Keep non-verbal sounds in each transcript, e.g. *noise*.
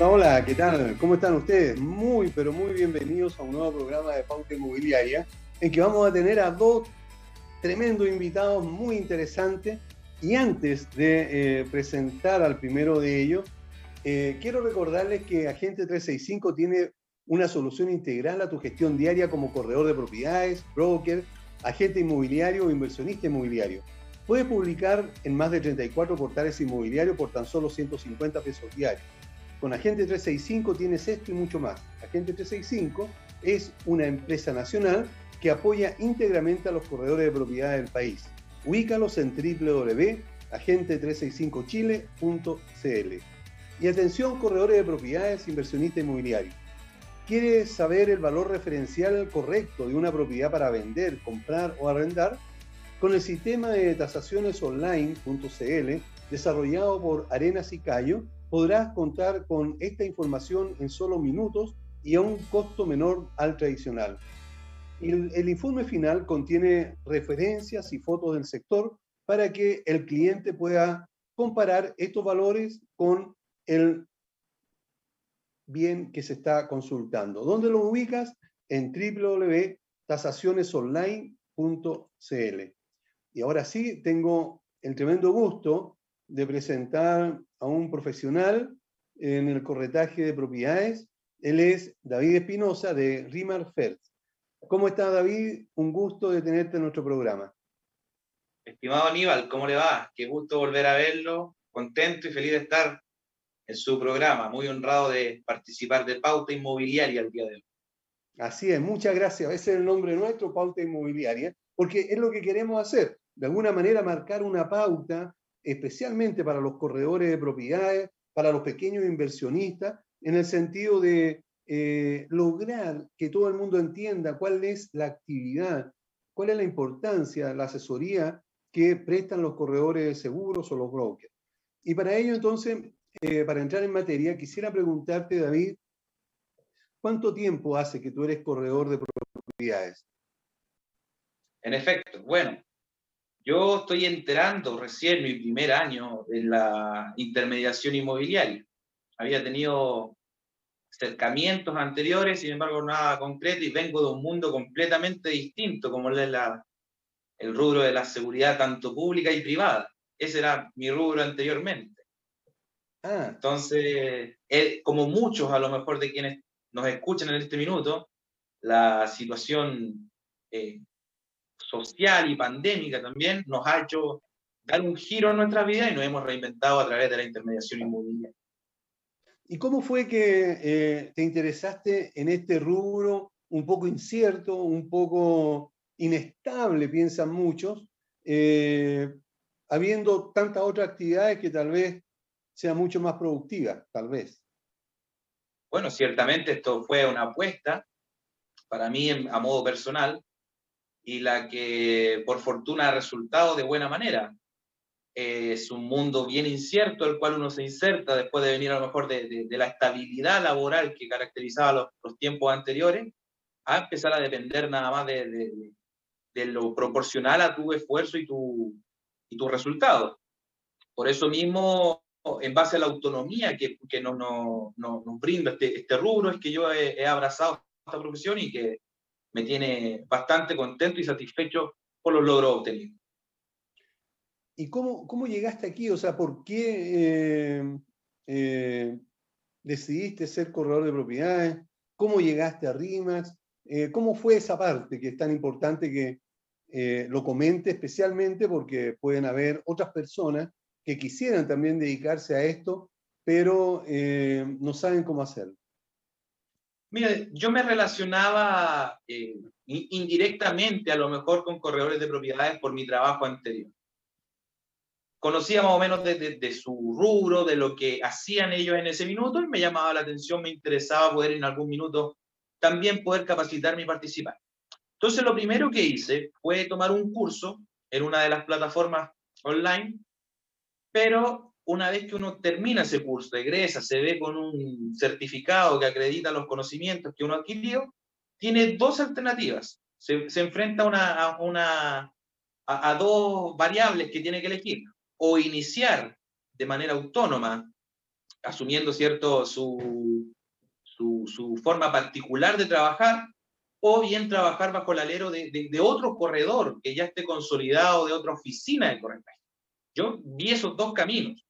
Hola, ¿qué tal? ¿Cómo están ustedes? Muy, pero muy bienvenidos a un nuevo programa de Pauta Inmobiliaria en que vamos a tener a dos tremendos invitados muy interesantes. Y antes de eh, presentar al primero de ellos, eh, quiero recordarles que Agente 365 tiene una solución integral a tu gestión diaria como corredor de propiedades, broker, agente inmobiliario o inversionista inmobiliario. Puedes publicar en más de 34 portales inmobiliarios por tan solo 150 pesos diarios con Agente 365 tienes esto y mucho más. Agente 365 es una empresa nacional que apoya íntegramente a los corredores de propiedad del país. Ubícalos en www.agente365chile.cl. Y atención, corredores de propiedades, inversionistas inmobiliarios. ¿Quieres saber el valor referencial correcto de una propiedad para vender, comprar o arrendar? Con el sistema de tasaciones online.cl desarrollado por Arenas y Cayo, podrás contar con esta información en solo minutos y a un costo menor al tradicional. El, informe final contiene referencias y fotos del sector para que el cliente pueda comparar estos valores con el bien que se está consultando. ¿Dónde lo ubicas? En www.tasacionesonline.cl. Y ahora sí, tengo el tremendo gusto de presentar a un profesional en el corretaje de propiedades. Él es David Espinosa de Rimar First. ¿Cómo está David? Un gusto de tenerte en nuestro programa. Estimado Aníbal, ¿cómo le va? Qué gusto volver a verlo. Contento y feliz de estar en su programa. Muy honrado de participar de Pauta Inmobiliaria el día de hoy. Así es, muchas gracias. Ese es el nombre nuestro, Pauta Inmobiliaria, porque es lo que queremos hacer. De alguna manera marcar una pauta especialmente para los corredores de propiedades, para los pequeños inversionistas, en el sentido de eh, lograr que todo el mundo entienda cuál es la actividad, cuál es la importancia, la asesoría que prestan los corredores de seguros o los brokers. Y para ello, entonces, eh, para entrar en materia, quisiera preguntarte, David, ¿cuánto tiempo hace que tú eres corredor de propiedades? En efecto, bueno, yo estoy enterando recién mi primer año en la intermediación inmobiliaria. Había tenido acercamientos anteriores, sin embargo, nada concreto y vengo de un mundo completamente distinto, como es la, el rubro de la seguridad tanto pública y privada. Ese era mi rubro anteriormente. Ah. Entonces, como muchos a lo mejor de quienes nos escuchan en este minuto, la situación eh, social y pandémica también nos ha hecho dar un giro en nuestra vida y nos hemos reinventado a través de la intermediación inmobiliaria. ¿Y cómo fue que eh, te interesaste en este rubro un poco incierto, un poco inestable, piensan muchos, eh, habiendo tantas otras actividades que tal vez sean mucho más productivas, tal vez? Bueno, ciertamente esto fue una apuesta para mí a modo personal, y la que por fortuna ha resultado de buena manera. Es un mundo bien incierto, el cual uno se inserta después de venir a lo mejor de, de, la estabilidad laboral que caracterizaba los, los, tiempos anteriores, a empezar a depender nada más de, de lo proporcional a tu esfuerzo y tu, y tu resultado. Por eso mismo, en base a la autonomía que, que nos, nos, nos brinda este, este, rubro, es que yo he, he abrazado esta profesión y que me tiene bastante contento y satisfecho por los logros obtenidos. ¿Y cómo, cómo llegaste aquí? O sea, ¿por qué eh, eh, decidiste ser corredor de propiedades? ¿Cómo llegaste a RIMAX? Eh, ¿Cómo fue esa parte que es tan importante que lo comente especialmente porque pueden haber otras personas que quisieran también dedicarse a esto, pero no saben cómo hacerlo? Mira, yo me relacionaba eh, indirectamente a lo mejor con corredores de propiedades por mi trabajo anterior. conocía más o menos de, su rubro, de lo que hacían ellos en ese minuto y me llamaba la atención, me interesaba poder en algún minuto también poder capacitarme y participar. Entonces lo primero que hice fue tomar un curso en una de las plataformas online, pero una vez que uno termina ese curso, egresa, se ve con un certificado que acredita los conocimientos que uno adquirió, tiene dos alternativas. Se, se enfrenta una, a, una, a, a dos variables que tiene que elegir. O iniciar de manera autónoma, asumiendo cierto su, su, su, forma particular de trabajar, o bien trabajar bajo el alero de, de, de, otro corredor que ya esté consolidado, de otra oficina de corretaje. Yo vi esos dos caminos,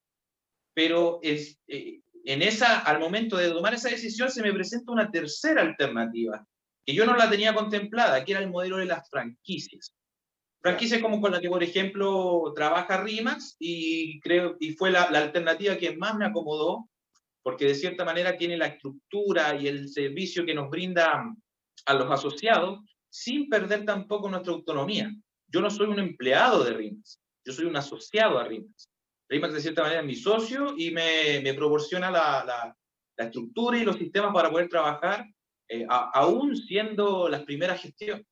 pero es, eh, en esa, al momento de tomar esa decisión se me presenta una tercera alternativa, que yo no la tenía contemplada, que era el modelo de las franquicias. Franquicias como con la que, por ejemplo, trabaja RIMAX y, creo, y fue la, la alternativa que más me acomodó, porque de cierta manera tiene la estructura y el servicio que nos brinda a los asociados sin perder tampoco nuestra autonomía. Yo no soy un empleado de RIMAX, yo soy un asociado a RIMAX. RIMAX de cierta manera es mi socio y me, me proporciona la, la, la, estructura y los sistemas para poder trabajar, eh, a, aún siendo las primeras gestiones.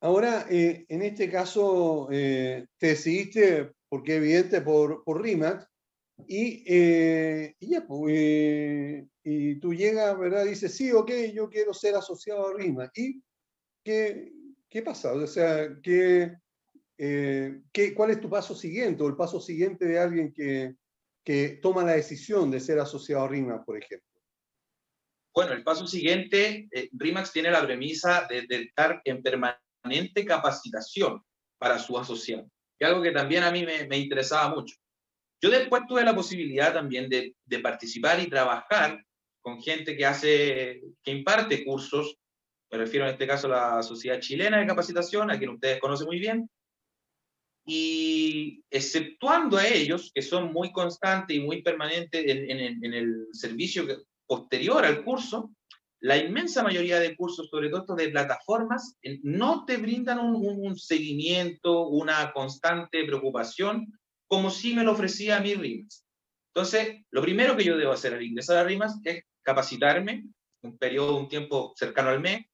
Ahora, eh, en este caso, eh, te decidiste, porque evidente, por, por RIMAX, y, eh, y, ya, pues, eh, y tú llegas, ¿verdad? Dices, sí, ok, yo quiero ser asociado a RIMA. ¿Y qué, qué pasa? O sea, ¿qué, eh, ¿qué, ¿cuál es tu paso siguiente o el paso siguiente de alguien que, que toma la decisión de ser asociado a RIMA, por ejemplo? Bueno, el paso siguiente, eh, RIMAX tiene la premisa de, de, estar en permanente capacitación para su asociado, que es algo que también a mí me, me interesaba mucho. Yo después tuve la posibilidad también de, de, participar y trabajar con gente que hace, que imparte cursos, me refiero en este caso a la Sociedad Chilena de Capacitación, a quien ustedes conocen muy bien, y exceptuando a ellos, que son muy constantes y muy permanentes en, el servicio posterior al curso, la inmensa mayoría de cursos, sobre todo de plataformas, no te brindan un, un seguimiento, una constante preocupación como si me lo ofrecía a mí RIMAS. Entonces, lo primero que yo debo hacer al ingresar a RIMAS es capacitarme, un periodo, un tiempo cercano al mes,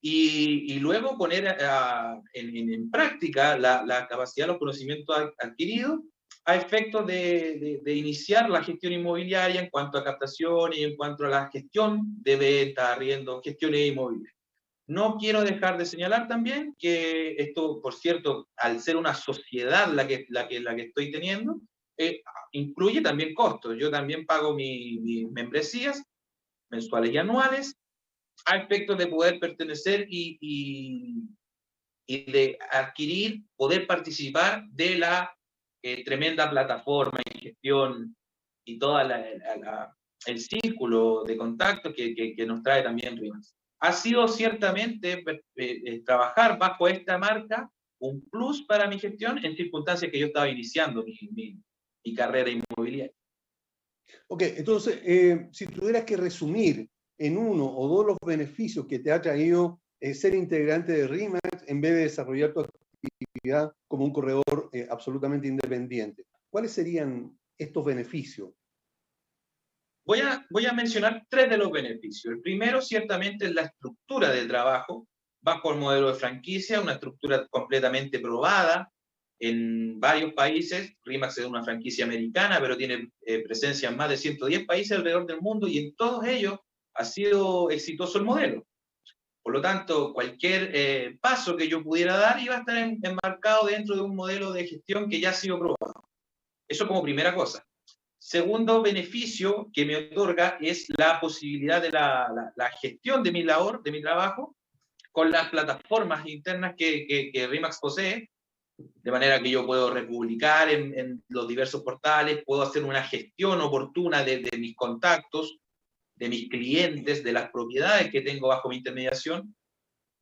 y, y luego poner a, en, en, práctica la, la, capacidad, los conocimientos adquiridos a efectos de, de, de, iniciar la gestión inmobiliaria en cuanto a captación y en cuanto a la gestión de venta, arriendo, gestiones inmobiliarias. No quiero dejar de señalar también que esto, por cierto, al ser una sociedad la que, la que, la que estoy teniendo, eh, incluye también costos. Yo también pago mis mi membresías mensuales y anuales a efectos de poder pertenecer y, y, y de adquirir, poder participar de la eh, tremenda plataforma y gestión y todo el círculo de contacto que, que, nos trae también RIMAS ha sido ciertamente eh, eh, trabajar bajo esta marca un plus para mi gestión en circunstancias que yo estaba iniciando mi, mi, carrera inmobiliaria. Ok, entonces, si tuvieras que resumir en uno o dos los beneficios que te ha traído eh, ser integrante de RIMAX en vez de desarrollar tu actividad como un corredor eh, absolutamente independiente, ¿cuáles serían estos beneficios? Voy a, voy a mencionar tres de los beneficios. El primero, ciertamente, es la estructura del trabajo bajo el modelo de franquicia, una estructura completamente probada en varios países. RIMAX es una franquicia americana, pero tiene eh, presencia en más de 110 países alrededor del mundo y en todos ellos ha sido exitoso el modelo. Por lo tanto, cualquier eh, paso que yo pudiera dar iba a estar en, enmarcado dentro de un modelo de gestión que ya ha sido probado. Eso como primera cosa. Segundo beneficio que me otorga es la posibilidad de la, gestión de mi labor, de mi trabajo, con las plataformas internas que, que, RIMAX posee, de manera que yo puedo republicar en, en, los diversos portales, puedo hacer una gestión oportuna de, de, mis contactos, de mis clientes, de las propiedades que tengo bajo mi intermediación.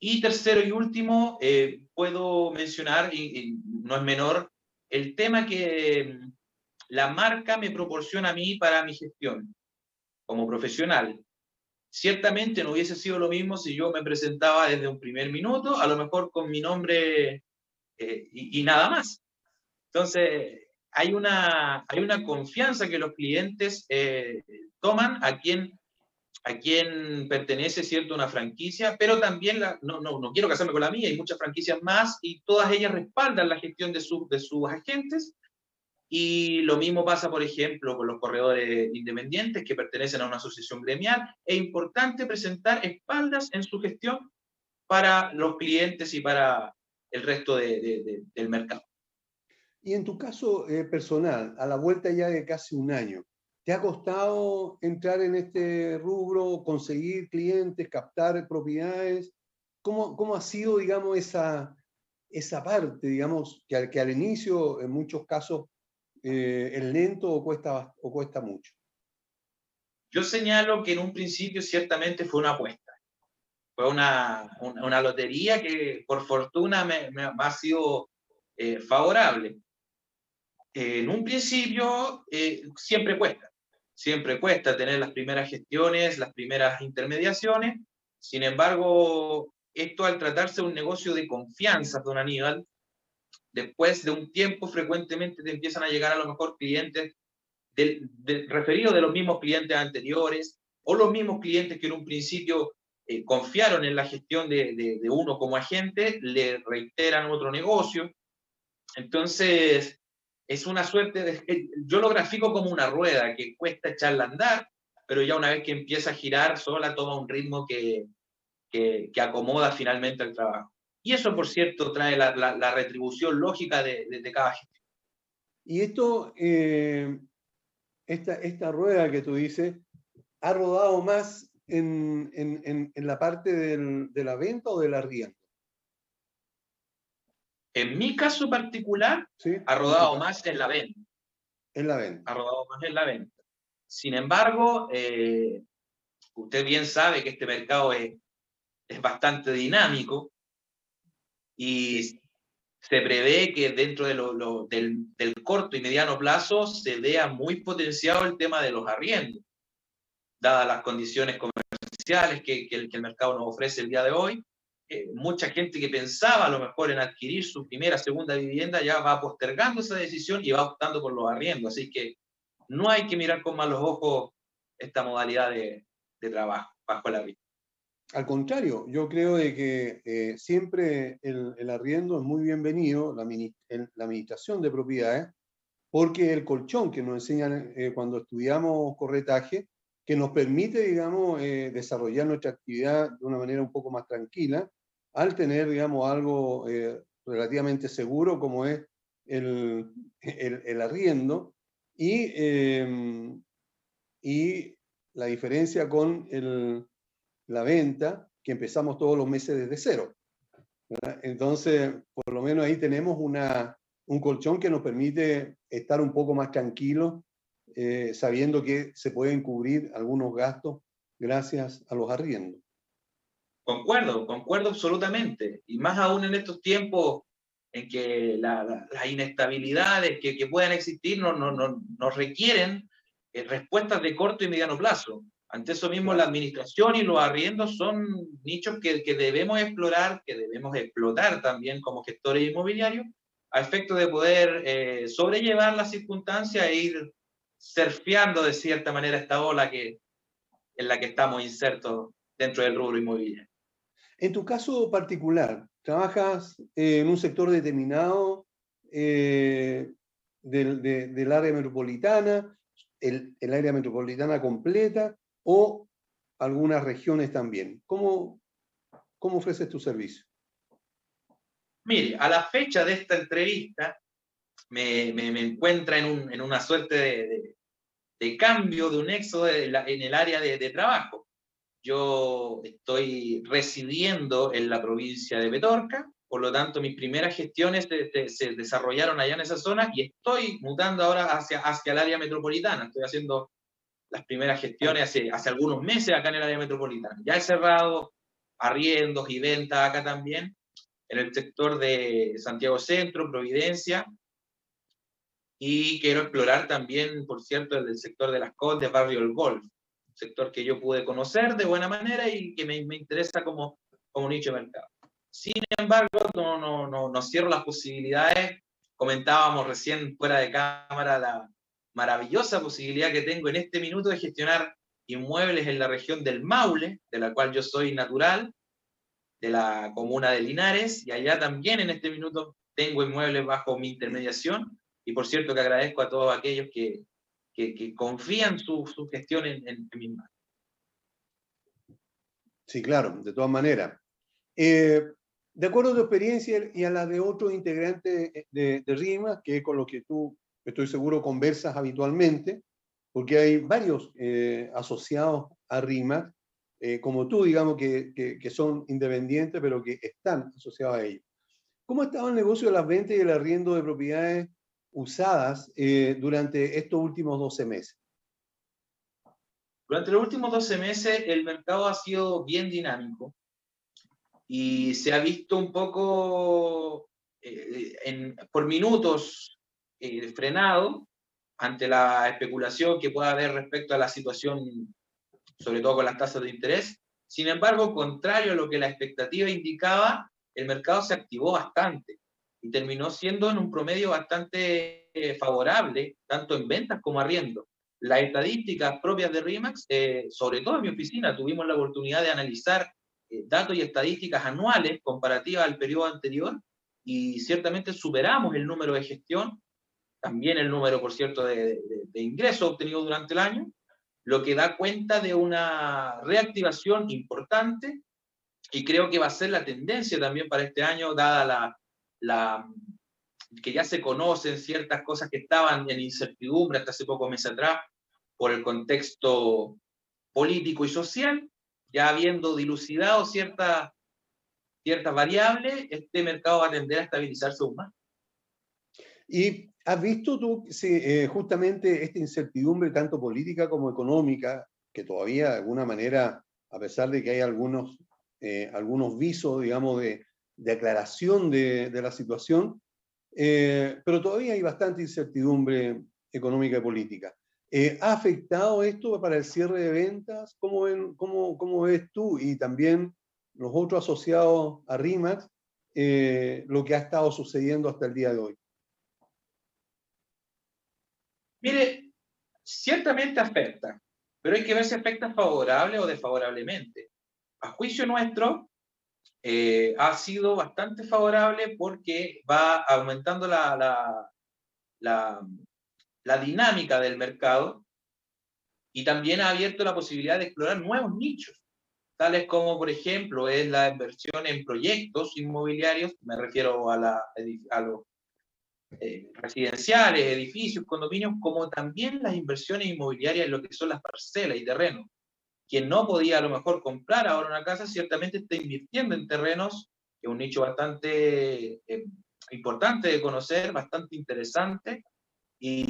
Y tercero y último, eh, puedo mencionar, y, no es menor, el tema que la marca me proporciona a mí para mi gestión como profesional. Ciertamente no hubiese sido lo mismo si yo me presentaba desde un primer minuto, a lo mejor con mi nombre eh, y, nada más. Entonces, hay una, hay una confianza que los clientes eh, toman a quien, a quien pertenece, ¿cierto?, una franquicia, pero también, la, no, no, no, quiero casarme con la mía, hay muchas franquicias más y todas ellas respaldan la gestión de, su, de sus agentes. Y lo mismo pasa, por ejemplo, con los corredores independientes que pertenecen a una asociación gremial. Es importante presentar espaldas en su gestión para los clientes y para el resto de, del mercado. Y en tu caso eh, personal, a la vuelta ya de casi un año, ¿te ha costado entrar en este rubro, conseguir clientes, captar propiedades? ¿Cómo, cómo ha sido, digamos, esa, esa parte, digamos, que al, que al inicio en muchos casos eh, es lento o cuesta, o cuesta mucho? Yo señalo que en un principio ciertamente fue una apuesta fue una, una, lotería que por fortuna me, ha sido eh, favorable. en un principio eh, siempre cuesta, siempre cuesta tener las primeras gestiones, las primeras intermediaciones. Sin embargo, esto al tratarse de un negocio de confianza, don Aníbal, después de un tiempo frecuentemente te empiezan a llegar a lo mejor clientes referidos de los mismos clientes anteriores o los mismos clientes que en un principio eh, confiaron en la gestión de, uno como agente, le reiteran otro negocio. Entonces, es una suerte de... Yo lo grafico como una rueda que cuesta echarla a andar, pero ya una vez que empieza a girar, sola toma un ritmo que, que, acomoda finalmente el trabajo. Y eso, por cierto, trae la, la, retribución lógica de, de, cada gestión. Y esto, eh, esta, esta rueda que tú dices, ha rodado más en, en, en la parte del, de la venta o del arriendo? En mi caso particular, ha rodado más en la venta. En la venta. Ha rodado más en la venta. Sin embargo, eh, usted bien sabe que este mercado es, es bastante dinámico y se prevé que dentro de lo, del, del, corto y mediano plazo se vea muy potenciado el tema de los arriendos dadas las condiciones comerciales que, que, el, que el, mercado nos ofrece el día de hoy. Eh, mucha gente que pensaba a lo mejor en adquirir su primera, segunda vivienda ya va postergando esa decisión y va optando por los arriendos. Así que no hay que mirar con malos ojos esta modalidad de, de trabajo bajo la vida. Al contrario, yo creo de que eh, siempre el, el, arriendo es muy bienvenido, la, la, administración de propiedades, porque el colchón que nos enseñan eh, cuando estudiamos corretaje que nos permite, digamos, eh, desarrollar nuestra actividad de una manera un poco más tranquila, al tener, digamos, algo eh, relativamente seguro como es el, el, arriendo y, em, y la diferencia con el, la venta, que empezamos todos los meses desde cero. Entonces, por lo menos ahí tenemos una, un colchón que nos permite estar un poco más tranquilos eh, sabiendo que se pueden cubrir algunos gastos gracias a los arriendos. Concuerdo, concuerdo absolutamente. Y más aún en estos tiempos en que las inestabilidades que, que, puedan existir nos no, no, no requieren eh, respuestas de corto y mediano plazo. Ante eso mismo, la administración y los arriendos son nichos que, que debemos explorar, que debemos explotar también como gestores inmobiliarios, a efecto de poder eh, sobrellevar las circunstancias e ir surfeando de cierta manera esta ola que, en la que estamos insertos dentro del rubro inmobiliario. En tu caso particular, ¿trabajas en un sector determinado eh, del, del, área metropolitana, el, el, área metropolitana completa o algunas regiones también? ¿Cómo, cómo ofreces tu servicio? Mire, a la fecha de esta entrevista, me, me, encuentra en, un, en, una suerte de, cambio, de un éxodo en el área de, trabajo. Yo estoy residiendo en la provincia de Petorca, por lo tanto mis primeras gestiones se, se desarrollaron allá en esa zona y estoy mutando ahora hacia, hacia el área metropolitana. Estoy haciendo las primeras gestiones hace, hace algunos meses acá en el área metropolitana. Ya he cerrado arriendos y ventas acá también, en el sector de Santiago Centro, Providencia, y quiero explorar también, por cierto, el sector de las Condes, Barrio El Golf, un sector que yo pude conocer de buena manera y que me, me interesa como, como nicho de mercado. Sin embargo, no, no, no, no cierro las posibilidades. Comentábamos recién fuera de cámara la maravillosa posibilidad que tengo en este minuto de gestionar inmuebles en la región del Maule, de la cual yo soy natural, de la comuna de Linares, y allá también en este minuto tengo inmuebles bajo mi intermediación, y por cierto que agradezco a todos aquellos que, que, confían su, su gestión en, en, en mis manos. Sí, claro, de todas maneras. Eh, de acuerdo a tu experiencia y a la de otros integrantes de, de RIMA, que es con los que tú, estoy seguro, conversas habitualmente, porque hay varios eh, asociados a RIMA, eh, como tú, digamos, que, que, que, son independientes, pero que están asociados a ellos. ¿Cómo ha estado el negocio de las ventas y el arriendo de propiedades usadas eh, durante estos últimos 12 meses? Durante los últimos 12 meses el mercado ha sido bien dinámico y se ha visto un poco eh, en, por minutos eh, frenado ante la especulación que pueda haber respecto a la situación, sobre todo con las tasas de interés. Sin embargo, contrario a lo que la expectativa indicaba, el mercado se activó bastante y terminó siendo en un promedio bastante eh, favorable, tanto en ventas como arriendo. Las estadísticas propias de RIMAX, eh, sobre todo en mi oficina, tuvimos la oportunidad de analizar eh, datos y estadísticas anuales comparativas al periodo anterior y ciertamente superamos el número de gestión, también el número, por cierto, de, de, de ingresos obtenidos durante el año, lo que da cuenta de una reactivación importante y creo que va a ser la tendencia también para este año, dada la, que ya se conocen ciertas cosas que estaban en incertidumbre hasta hace pocos meses atrás por el contexto político y social, ya habiendo dilucidado ciertas ciertas variables, este mercado va a tender a estabilizarse aún más. ¿Y has visto tú eh, justamente esta incertidumbre tanto política como económica, que todavía de alguna manera, a pesar de que hay algunos, eh, algunos visos, digamos, de, de aclaración de, la situación, eh, pero todavía hay bastante incertidumbre económica y política. Eh, ¿Ha afectado esto para el cierre de ventas? ¿Cómo, ven, cómo, cómo ves tú y también los otros asociados a RIMAX eh, lo que ha estado sucediendo hasta el día de hoy? Mire, ciertamente afecta, pero hay que ver si afecta favorable o desfavorablemente. A juicio nuestro, eh, ha sido bastante favorable porque va aumentando la, la, la, la, dinámica del mercado y también ha abierto la posibilidad de explorar nuevos nichos, tales como, por ejemplo, es la inversión en proyectos inmobiliarios, me refiero a, la, a los eh, residenciales, edificios, condominios, como también las inversiones inmobiliarias en lo que son las parcelas y terrenos quien no podía a lo mejor comprar ahora una casa, ciertamente está invirtiendo en terrenos, que es un nicho bastante eh, importante de conocer, bastante interesante, y,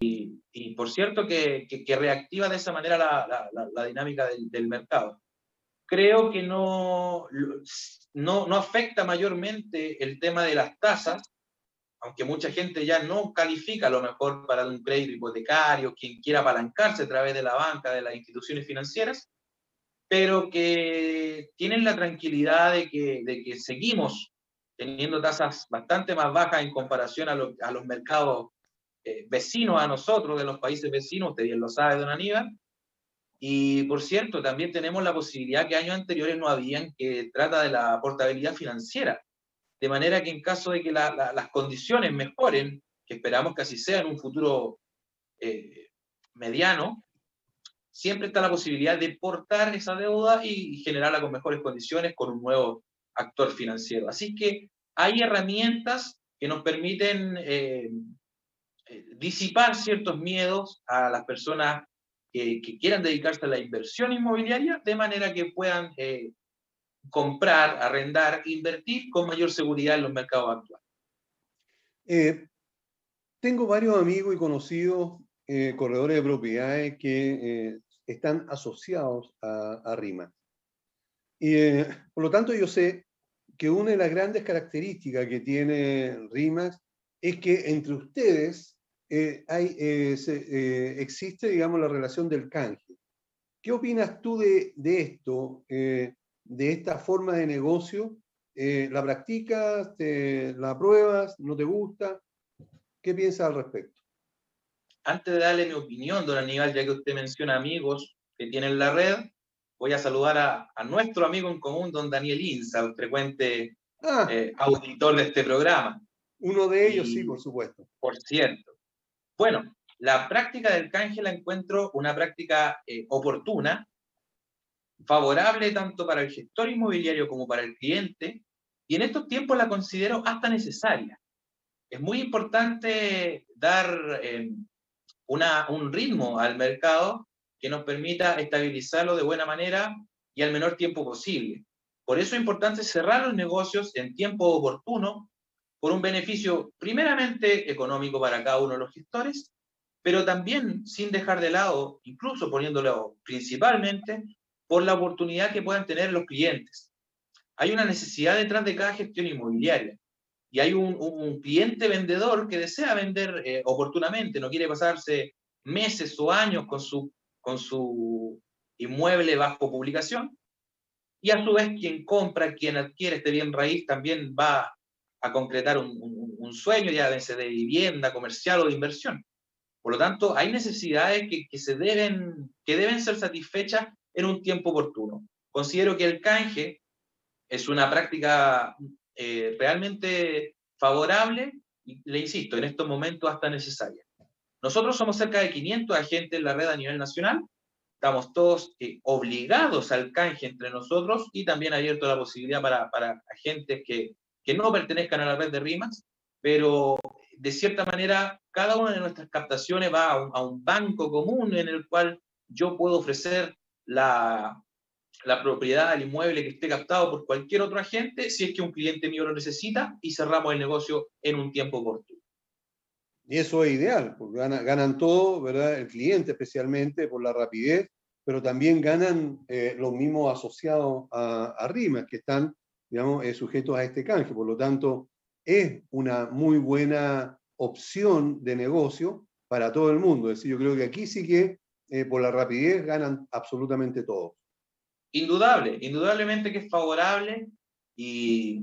y, y por cierto que, que, que, reactiva de esa manera la, la, la dinámica del, del, mercado. Creo que no, no, no afecta mayormente el tema de las tasas, aunque mucha gente ya no califica a lo mejor para un crédito hipotecario, quien quiera apalancarse a través de la banca, de las instituciones financieras, pero que tienen la tranquilidad de que, seguimos teniendo tasas bastante más bajas en comparación a los mercados eh, vecinos a nosotros, de los países vecinos, usted bien lo sabe, don Aníbal. Y por cierto, también tenemos la posibilidad que años anteriores no habían, que trata de la portabilidad financiera de manera que en caso de que la, la, las condiciones mejoren, que esperamos que así sea en un futuro eh, mediano, siempre está la posibilidad de portar esa deuda y, generarla con mejores condiciones con un nuevo actor financiero. Así que hay herramientas que nos permiten eh, eh disipar ciertos miedos a las personas que, quieran dedicarse a la inversión inmobiliaria, de manera que puedan comprar, arrendar, invertir con mayor seguridad en los mercados actuales. Eh, tengo varios amigos y conocidos eh, corredores de propiedades que eh, están asociados a, a RIMA. Y por lo tanto yo sé que una de las grandes características que tiene RIMAX es que entre ustedes hay, existe, digamos, la relación del canje. ¿Qué opinas tú de esto? De esta forma de negocio Eh, ¿La practicas? ¿La pruebas? ¿No te gusta? ¿Qué piensas al respecto? Antes de darle mi opinión, don Aníbal, ya que usted menciona amigos que tienen la red, voy a saludar a, nuestro amigo en común, don Daniel Inza, el frecuente ah. eh, auditor de este programa. Uno de ellos, sí, por supuesto. Por cierto. Bueno, la práctica del canje la encuentro una práctica eh, oportuna, favorable tanto para el gestor inmobiliario como para el cliente, y en estos tiempos la considero hasta necesaria. Es muy importante dar eh, una, un ritmo al mercado que nos permita estabilizarlo de buena manera y al menor tiempo posible. Por eso es importante cerrar los negocios en tiempo oportuno, por un beneficio primeramente económico para cada uno de los gestores, pero también sin dejar de lado, incluso poniéndolo principalmente, por la oportunidad que puedan tener los clientes. Hay una necesidad detrás de cada gestión inmobiliaria y hay un, cliente vendedor que desea vender eh, oportunamente, no quiere pasarse meses o años con su, con su inmueble bajo publicación. Y a su vez quien compra, quien adquiere este bien raíz también va a concretar un, sueño ya de vivienda comercial o de inversión. Por lo tanto, hay necesidades que, que, se deben, que deben ser satisfechas en un tiempo oportuno. Considero que el canje es una práctica eh, realmente favorable y le insisto, en estos momentos hasta necesaria. Nosotros somos cerca de 500 agentes en la red a nivel nacional, estamos todos eh, obligados al canje entre nosotros y también abierto la posibilidad para, para agentes que, que no pertenezcan a la red de RIMAX, pero de cierta manera cada una de nuestras captaciones va a un, a un banco común en el cual yo puedo ofrecer la, propiedad del inmueble que esté captado por cualquier otro agente si es que un cliente mío lo necesita y cerramos el negocio en un tiempo corto. Y eso es ideal, porque ganan, todo, ¿verdad? El cliente especialmente por la rapidez, pero también ganan eh, los mismos asociados a, a RIMAS que están, digamos, eh, sujetos a este canje. Por lo tanto, es una muy buena opción de negocio para todo el mundo. Es decir, yo creo que aquí sí que eh, por la rapidez ganan absolutamente todos. Indudable, indudablemente que es favorable y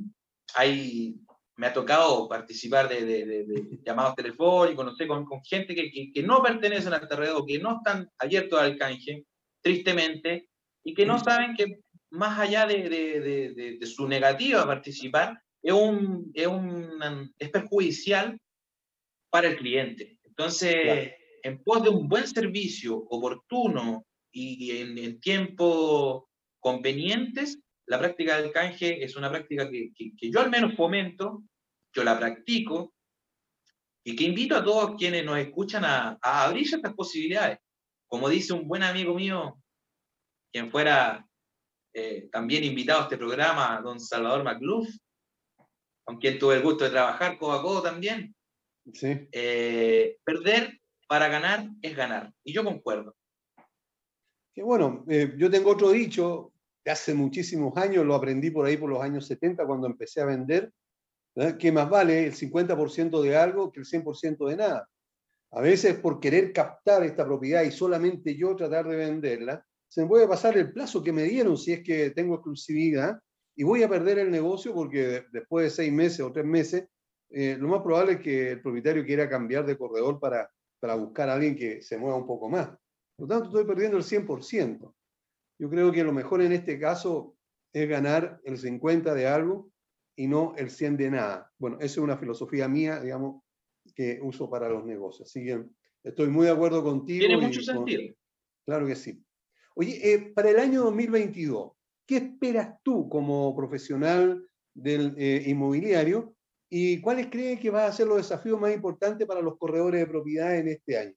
hay, me ha tocado participar de, llamados telefónicos, no sé, con, gente que, que, no pertenecen al terreno, que no están abiertos al canje, tristemente, y que no saben que más allá de, su negativa a participar, es, un, es, un, es perjudicial para el cliente. Entonces, en pos de un buen servicio oportuno y en, en tiempo convenientes, la práctica del canje es una práctica que, yo al menos fomento, yo la practico y que invito a todos quienes nos escuchan a, abrir estas posibilidades. Como dice un buen amigo mío, quien fuera eh, también invitado a este programa, don Salvador McLuff, con quien tuve el gusto de trabajar codo a codo también. Sí. Eh, perder para ganar es ganar. Y yo concuerdo. Bueno, eh, yo tengo otro dicho de hace muchísimos años, lo aprendí por ahí por los años 70 cuando empecé a vender, que más vale el 50% de algo que el 100% de nada. A veces por querer captar esta propiedad y solamente yo tratar de venderla, se me puede pasar el plazo que me dieron si es que tengo exclusividad y voy a perder el negocio porque después de seis meses o tres meses, eh, lo más probable es que el propietario quiera cambiar de corredor para, para buscar a alguien que se mueva un poco más. Por lo tanto, estoy perdiendo el 100%. Yo creo que lo mejor en este caso es ganar el 50 de algo y no el 100 de nada. Bueno, esa es una filosofía mía, digamos, que uso para los negocios. Así que estoy muy de acuerdo contigo. Tiene mucho sentido. Claro que sí. Oye, eh, para el año 2022, ¿qué esperas tú como profesional del eh, inmobiliario y cuáles crees que van a ser los desafíos más importantes para los corredores de propiedad en este año?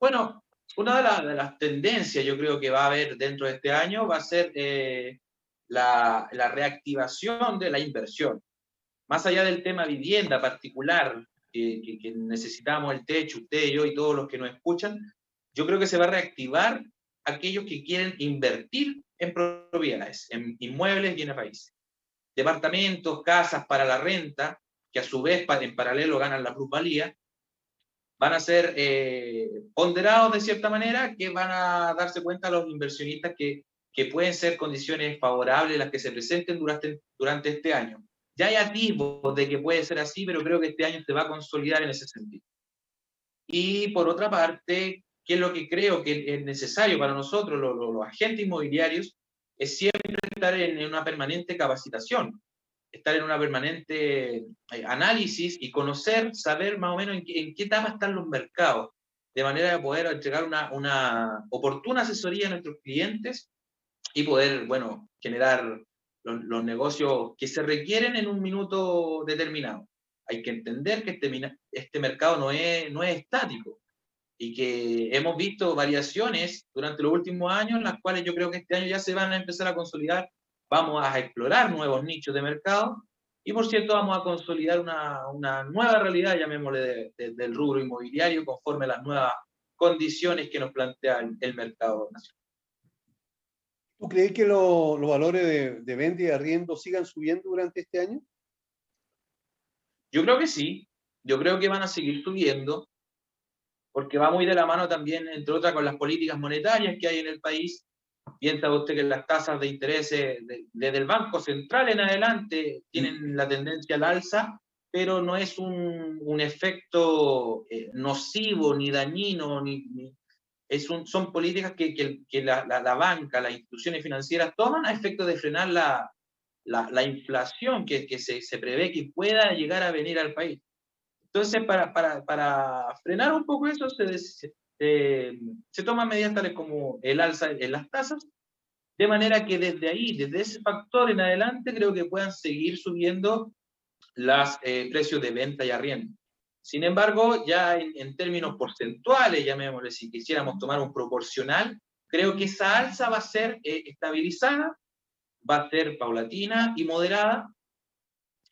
Bueno, una de, las tendencias yo creo que va a haber dentro de este año va a ser eh, la, reactivación de la inversión. Más allá del tema vivienda particular, que, necesitamos el techo, usted, yo y todos los que nos escuchan, yo creo que se va a reactivar aquellos que quieren invertir en propiedades, en inmuebles en raíces. Departamentos, casas para la renta, que a su vez en paralelo ganan la plusvalía, van a ser eh, ponderados de cierta manera que van a darse cuenta los inversionistas que que pueden ser condiciones favorables las que se presenten durante, durante este año. Ya hay atisbos de que puede ser así, pero creo que este año se va a consolidar en ese sentido. Y por otra parte, ¿qué es lo que creo que es necesario para nosotros, los, agentes inmobiliarios? Es siempre estar en, una permanente capacitación, estar en una permanente eh, análisis y conocer, saber más o menos en qué, en etapa están los mercados, de manera de poder entregar una, una oportuna asesoría a nuestros clientes y poder, bueno, generar los, negocios que se requieren en un minuto determinado. Hay que entender que este, este mercado no es, no es estático y que hemos visto variaciones durante los últimos años, las cuales yo creo que este año ya se van a empezar a consolidar. Vamos a explorar nuevos nichos de mercado y, por cierto, vamos a consolidar una, una nueva realidad, llamémosle, del rubro inmobiliario conforme a las nuevas condiciones que nos plantea el mercado nacional. ¿Tú crees que los valores de, de, venta y arriendo sigan subiendo durante este año? Yo creo que sí. Yo creo que van a seguir subiendo, porque va muy de la mano también, entre otras, con las políticas monetarias que hay en el país. Piensa usted que las tasas de interés desde el Banco Central en adelante tienen la tendencia al alza, pero no es un, un efecto eh, nocivo, ni dañino, ni, son políticas que, que, la, la, banca, las instituciones financieras toman a efecto de frenar la, la inflación que, que se, se, prevé que pueda llegar a venir al país. Entonces, para, para, para frenar un poco eso, se, se, se toman medidas tales como el alza en las tasas, de manera que desde ahí, desde ese factor en adelante, creo que puedan seguir subiendo los eh, precios de venta y arriendo. Sin embargo, ya en, términos porcentuales, llamémosle, si quisiéramos tomar un proporcional, creo que esa alza va a ser eh, estabilizada, va a ser paulatina y moderada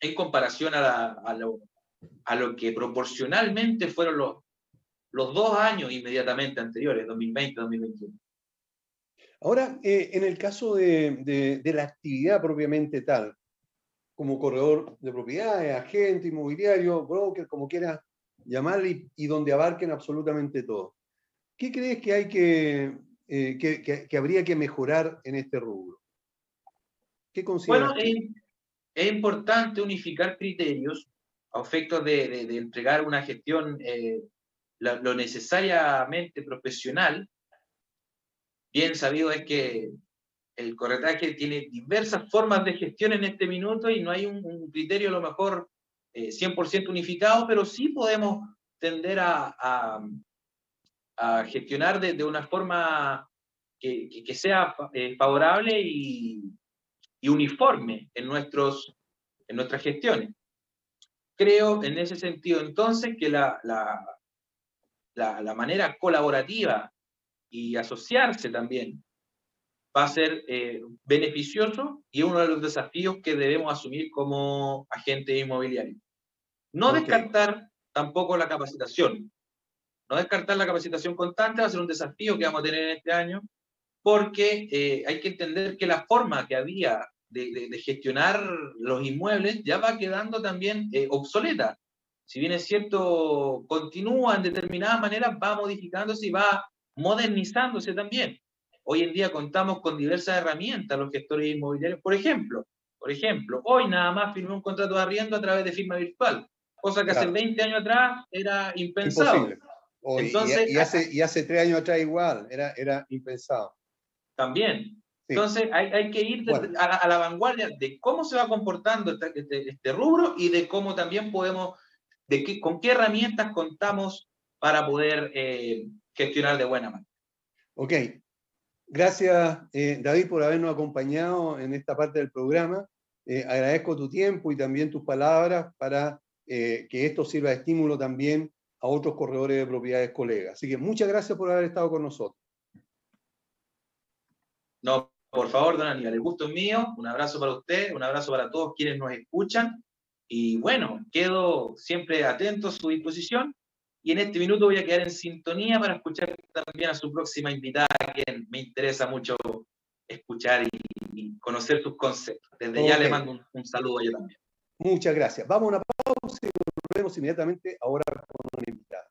en comparación a, a, lo, a lo, que proporcionalmente fueron los, los dos años inmediatamente anteriores, 2020-2021. Ahora, eh, en el caso de, de, de, la actividad propiamente tal, como corredor de propiedades, agente inmobiliario, broker, como quieras llamarle, y, donde abarquen absolutamente todo. ¿Qué crees que hay que, eh, que, que, habría que mejorar en este rubro? ¿Qué consideras? Bueno, es, importante unificar criterios a efectos de, entregar una gestión eh, lo necesariamente profesional. Bien sabido es que el corretaje tiene diversas formas de gestión en este minuto y no hay un, criterio a lo mejor 100% eh, unificado, pero sí podemos tender a, gestionar de, una forma que, que, sea eh, favorable y, y, uniforme en, nuestros, en nuestras gestiones. Creo en ese sentido entonces que la, la, la, la manera colaborativa y asociarse también va a ser eh, beneficioso y uno de los desafíos que debemos asumir como agente inmobiliario. No descartar tampoco la capacitación. No descartar la capacitación constante va a ser un desafío que vamos a tener en este año, porque eh, hay que entender que la forma que había de, de, gestionar los inmuebles ya va quedando también eh, obsoleta. Si bien es cierto, continúa en determinadas maneras, va modificándose y va modernizándose también. Hoy en día contamos con diversas herramientas los gestores inmobiliarios. Por ejemplo, por ejemplo, hoy nada más firmé un contrato de arriendo a través de firma virtual, cosa que hace 20 años atrás era impensado. Entonces, y, hace, y hace tres años atrás igual, era, era impensado. También. Entonces hay, hay, que ir a, la, vanguardia de cómo se va comportando este, este, este rubro y de cómo también podemos, de qué, con qué herramientas contamos para poder eh, gestionar de buena manera. Ok, Gracias, eh, David, por habernos acompañado en esta parte del programa. Eh, agradezco tu tiempo y también tus palabras para que esto sirva de estímulo también a otros corredores de propiedades colegas. Así que muchas gracias por haber estado con nosotros. No, por favor, don Aníbal, el gusto es mío. Un abrazo para usted, un abrazo para todos quienes nos escuchan. Y bueno, quedo siempre atento a su disposición y en este minuto voy a quedar en sintonía para escuchar también a su próxima invitada, quien me interesa mucho escuchar y, conocer sus conceptos. Desde ya le mando un, saludo a ella también. Muchas gracias. Vamos a una pausa y volvemos inmediatamente ahora con una invitada.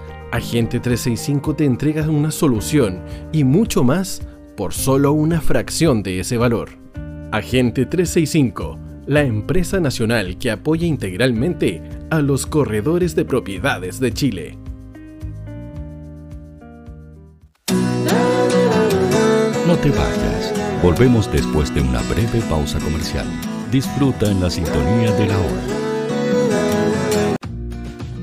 Agente 365 te entrega una solución y mucho más por solo una fracción de ese valor. Agente 365, la empresa nacional que apoya integralmente a los corredores de propiedades de Chile. No te vayas. Volvemos después de una breve pausa comercial. Disfruta en la sintonía de la hora.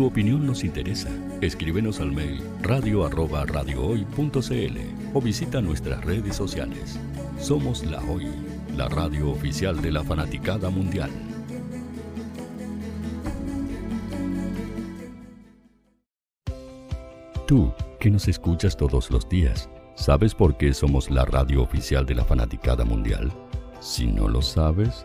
Tu opinión nos interesa. Escríbenos al mail radio arroba o visita nuestras redes sociales. Somos La Hoy, la radio oficial de la fanaticada mundial. Tú, que nos escuchas todos los días, ¿sabes por qué somos la radio oficial de la fanaticada mundial? Si no lo sabes,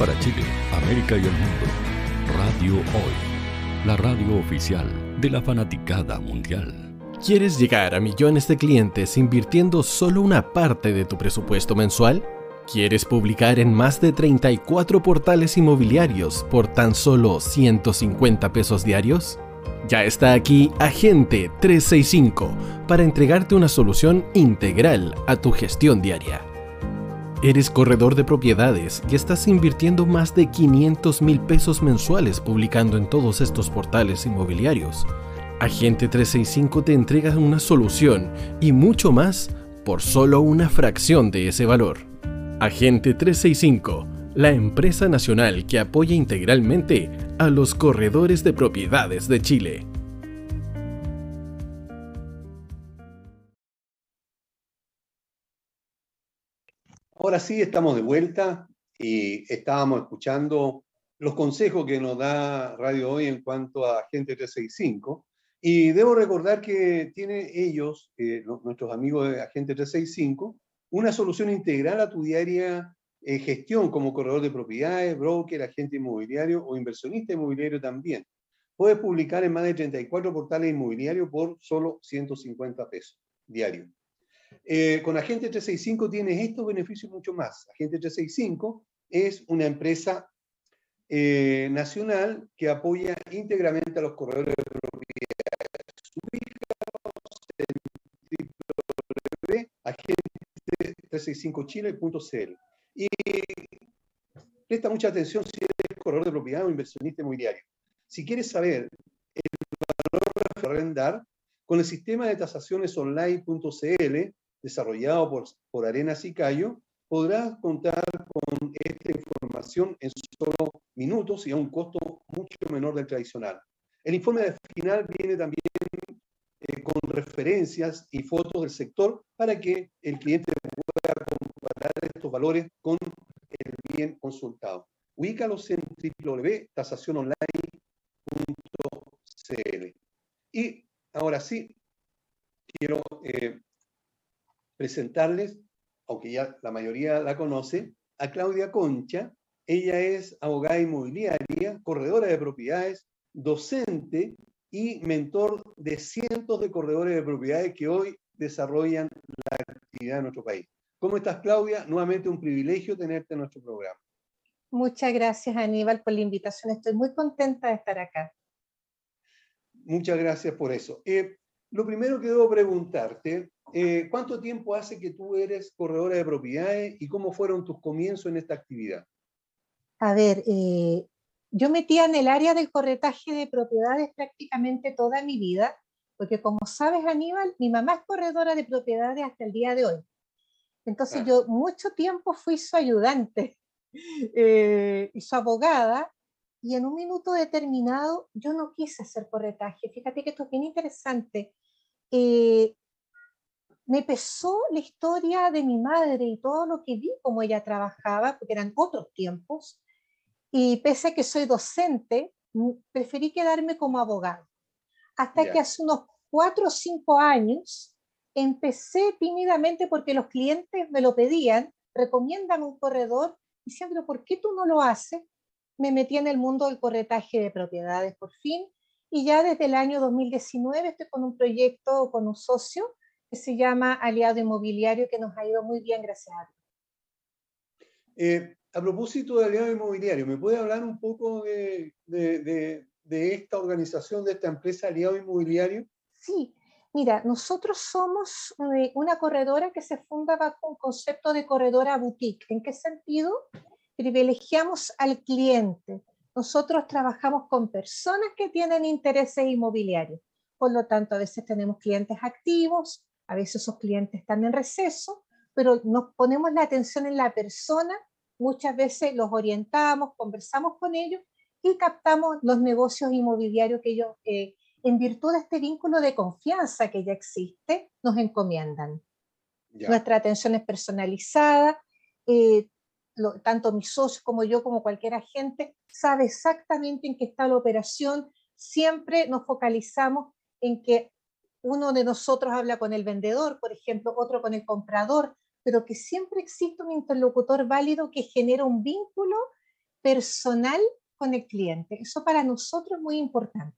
Para Chile, América y el mundo, Radio Hoy, la radio oficial de la fanaticada mundial. ¿Quieres llegar a millones de clientes invirtiendo solo una parte de tu presupuesto mensual? ¿Quieres publicar en más de 34 portales inmobiliarios por tan solo 150 pesos diarios? Ya está aquí Agente 365 para entregarte una solución integral a tu gestión diaria. Eres corredor de propiedades y estás invirtiendo más de 500 mil pesos mensuales publicando en todos estos portales inmobiliarios. Agente 365 te entrega una solución y mucho más por solo una fracción de ese valor. Agente 365, la empresa nacional que apoya integralmente a los corredores de propiedades de Chile. Ahora sí estamos de vuelta y estábamos escuchando los consejos que nos da Radio Hoy en cuanto a Agente 365. Y debo recordar que tienen ellos, eh, nuestros amigos de Agente 365, una solución integral a tu diaria eh, gestión como corredor de propiedades, broker, agente inmobiliario o inversionista inmobiliario también. Puedes publicar en más de 34 portales inmobiliarios por solo 150 pesos diario. Eh, con Agente 365 tienes estos beneficios mucho más. Agente 365 es una empresa eh, nacional que apoya íntegramente a los corredores de propiedades. en agente365chile.cl y presta mucha atención si eres corredor de propiedad o inversionista inmobiliario. Si quieres saber el valor de arrendar, con el sistema de tasaciones online.cl desarrollado por, por Arenas y Cayo, podrás contar con esta información en solo minutos y a un costo mucho menor del tradicional. El informe final viene también eh, con referencias y fotos del sector para que el cliente pueda comparar estos valores con el bien consultado. Ubícalos en www.tasaciononline.cl. Y ahora sí, quiero eh, presentarles, aunque ya la mayoría la conoce, a Claudia Concha. Ella es abogada inmobiliaria, corredora de propiedades, docente y mentor de cientos de corredores de propiedades que hoy desarrollan la actividad en nuestro país. ¿Cómo estás, Claudia? Nuevamente un privilegio tenerte en nuestro programa. Muchas gracias, Aníbal, por la invitación. Estoy muy contenta de estar acá. Muchas gracias por eso. Eh, lo primero que debo preguntarte eh, ¿cuánto tiempo hace que tú eres corredora de propiedades y cómo fueron tus comienzos en esta actividad? A ver, eh, yo metía en el área del corretaje de propiedades prácticamente toda mi vida, porque como sabes, Aníbal, mi mamá es corredora de propiedades hasta el día de hoy. Entonces ah. yo mucho tiempo fui su ayudante *laughs* eh, y su abogada, y en un minuto determinado yo no quise hacer corretaje. Fíjate que esto es bien interesante. Eh, me pesó la historia de mi madre y todo lo que vi como ella trabajaba, porque eran otros tiempos, y pese a que soy docente, preferí quedarme como abogado. Hasta que hace unos cuatro o cinco años empecé tímidamente porque los clientes me lo pedían, recomiendan un corredor, diciendo, ¿por qué tú no lo haces? Me metí en el mundo del corretaje de propiedades por fin, y ya desde el año 2019 estoy con un proyecto con un socio que se llama Aliado Inmobiliario, que nos ha ido muy bien, gracias a Dios. Eh, a propósito de Aliado Inmobiliario, ¿me puede hablar un poco de, de, de, esta organización, de esta empresa Aliado Inmobiliario? Sí, mira, nosotros somos eh, una corredora que se funda bajo un concepto de corredora boutique. ¿En qué sentido? Privilegiamos al cliente. Nosotros trabajamos con personas que tienen intereses inmobiliarios. Por lo tanto, a veces tenemos clientes activos, a veces esos clientes están en receso, pero nos ponemos la atención en la persona, muchas veces los orientamos, conversamos con ellos y captamos los negocios inmobiliarios que ellos, eh, en virtud de este vínculo de confianza que ya existe, nos encomiendan. Nuestra atención es personalizada, eh, tanto mis socios como yo, como cualquier agente, sabe exactamente en qué está la operación. Siempre nos focalizamos en que uno de nosotros habla con el vendedor, por ejemplo, otro con el comprador, pero que siempre existe un interlocutor válido que genera un vínculo personal con el cliente. Eso para nosotros es muy importante.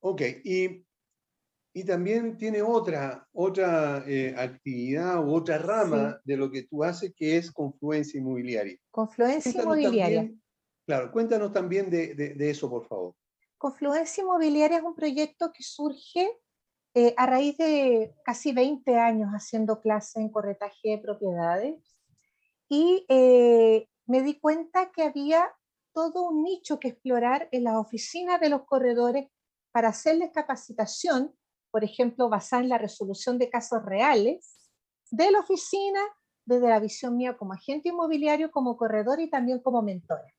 Ok, y, y también tiene otra, otra eh, actividad u otra rama de lo que tú haces que es confluencia inmobiliaria. Confluencia inmobiliaria. claro, cuéntanos también de, de eso, por favor. Confluencia Inmobiliaria es un proyecto que surge eh, a raíz de casi 20 años haciendo clases en corretaje de propiedades y eh, me di cuenta que había todo un nicho que explorar en las oficinas de los corredores para hacerles capacitación, por ejemplo, basada en la resolución de casos reales de la oficina, desde la visión mía como agente inmobiliario, como corredor y también como mentora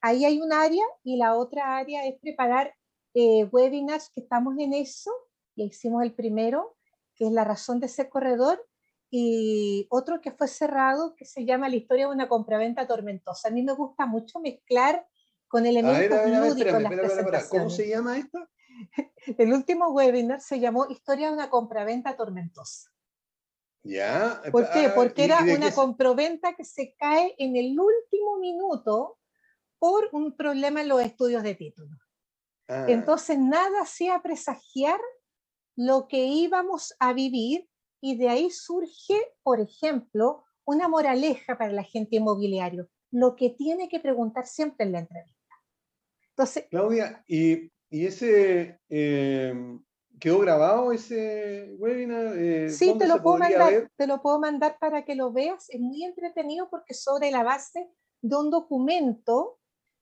ahí hay un área y la otra área es preparar eh, webinars que estamos en eso, y hicimos el primero, que es la razón de ser corredor, y otro que fue cerrado, que se llama la historia de una compraventa tormentosa. A mí me gusta mucho mezclar con elementos lúdicos las presentaciones. ¿Cómo se llama esto? *laughs* El último webinar se llamó Historia de una compraventa tormentosa. Ya. ¿Por qué? Ah, Porque era una compraventa que se cae en el último minuto por un problema en los estudios de título. Ah. Entonces, nada hacía presagiar lo que íbamos a vivir y de ahí surge, por ejemplo, una moraleja para el agente inmobiliario, lo que tiene que preguntar siempre en la entrevista. Entonces, Claudia, ¿y, y ese em, quedó grabado ese webinar? Eh, sí, te lo, puedo mandar, te lo puedo mandar para que lo veas. Es muy entretenido porque sobre la base de un documento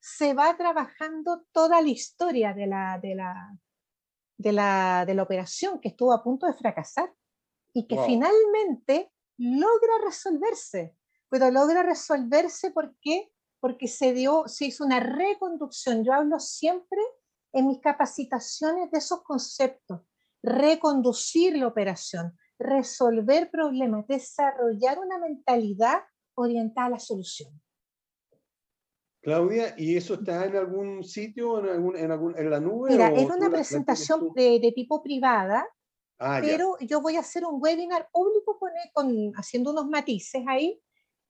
se va trabajando toda la historia de la, de la, de la, de la operación que estuvo a punto de fracasar y que finalmente logra resolverse. Pero logra resolverse porque, porque se, dio, se hizo una reconducción. Yo hablo siempre en mis capacitaciones de esos conceptos. Reconducir la operación, resolver problemas, desarrollar una mentalidad orientada a la solución. Claudia, ¿y eso está en algún sitio, en, algún, en, algún, en la nube? Mira, es una presentación de, de, tipo privada, ah, pero yo voy a hacer un webinar público con, con haciendo unos matices ahí,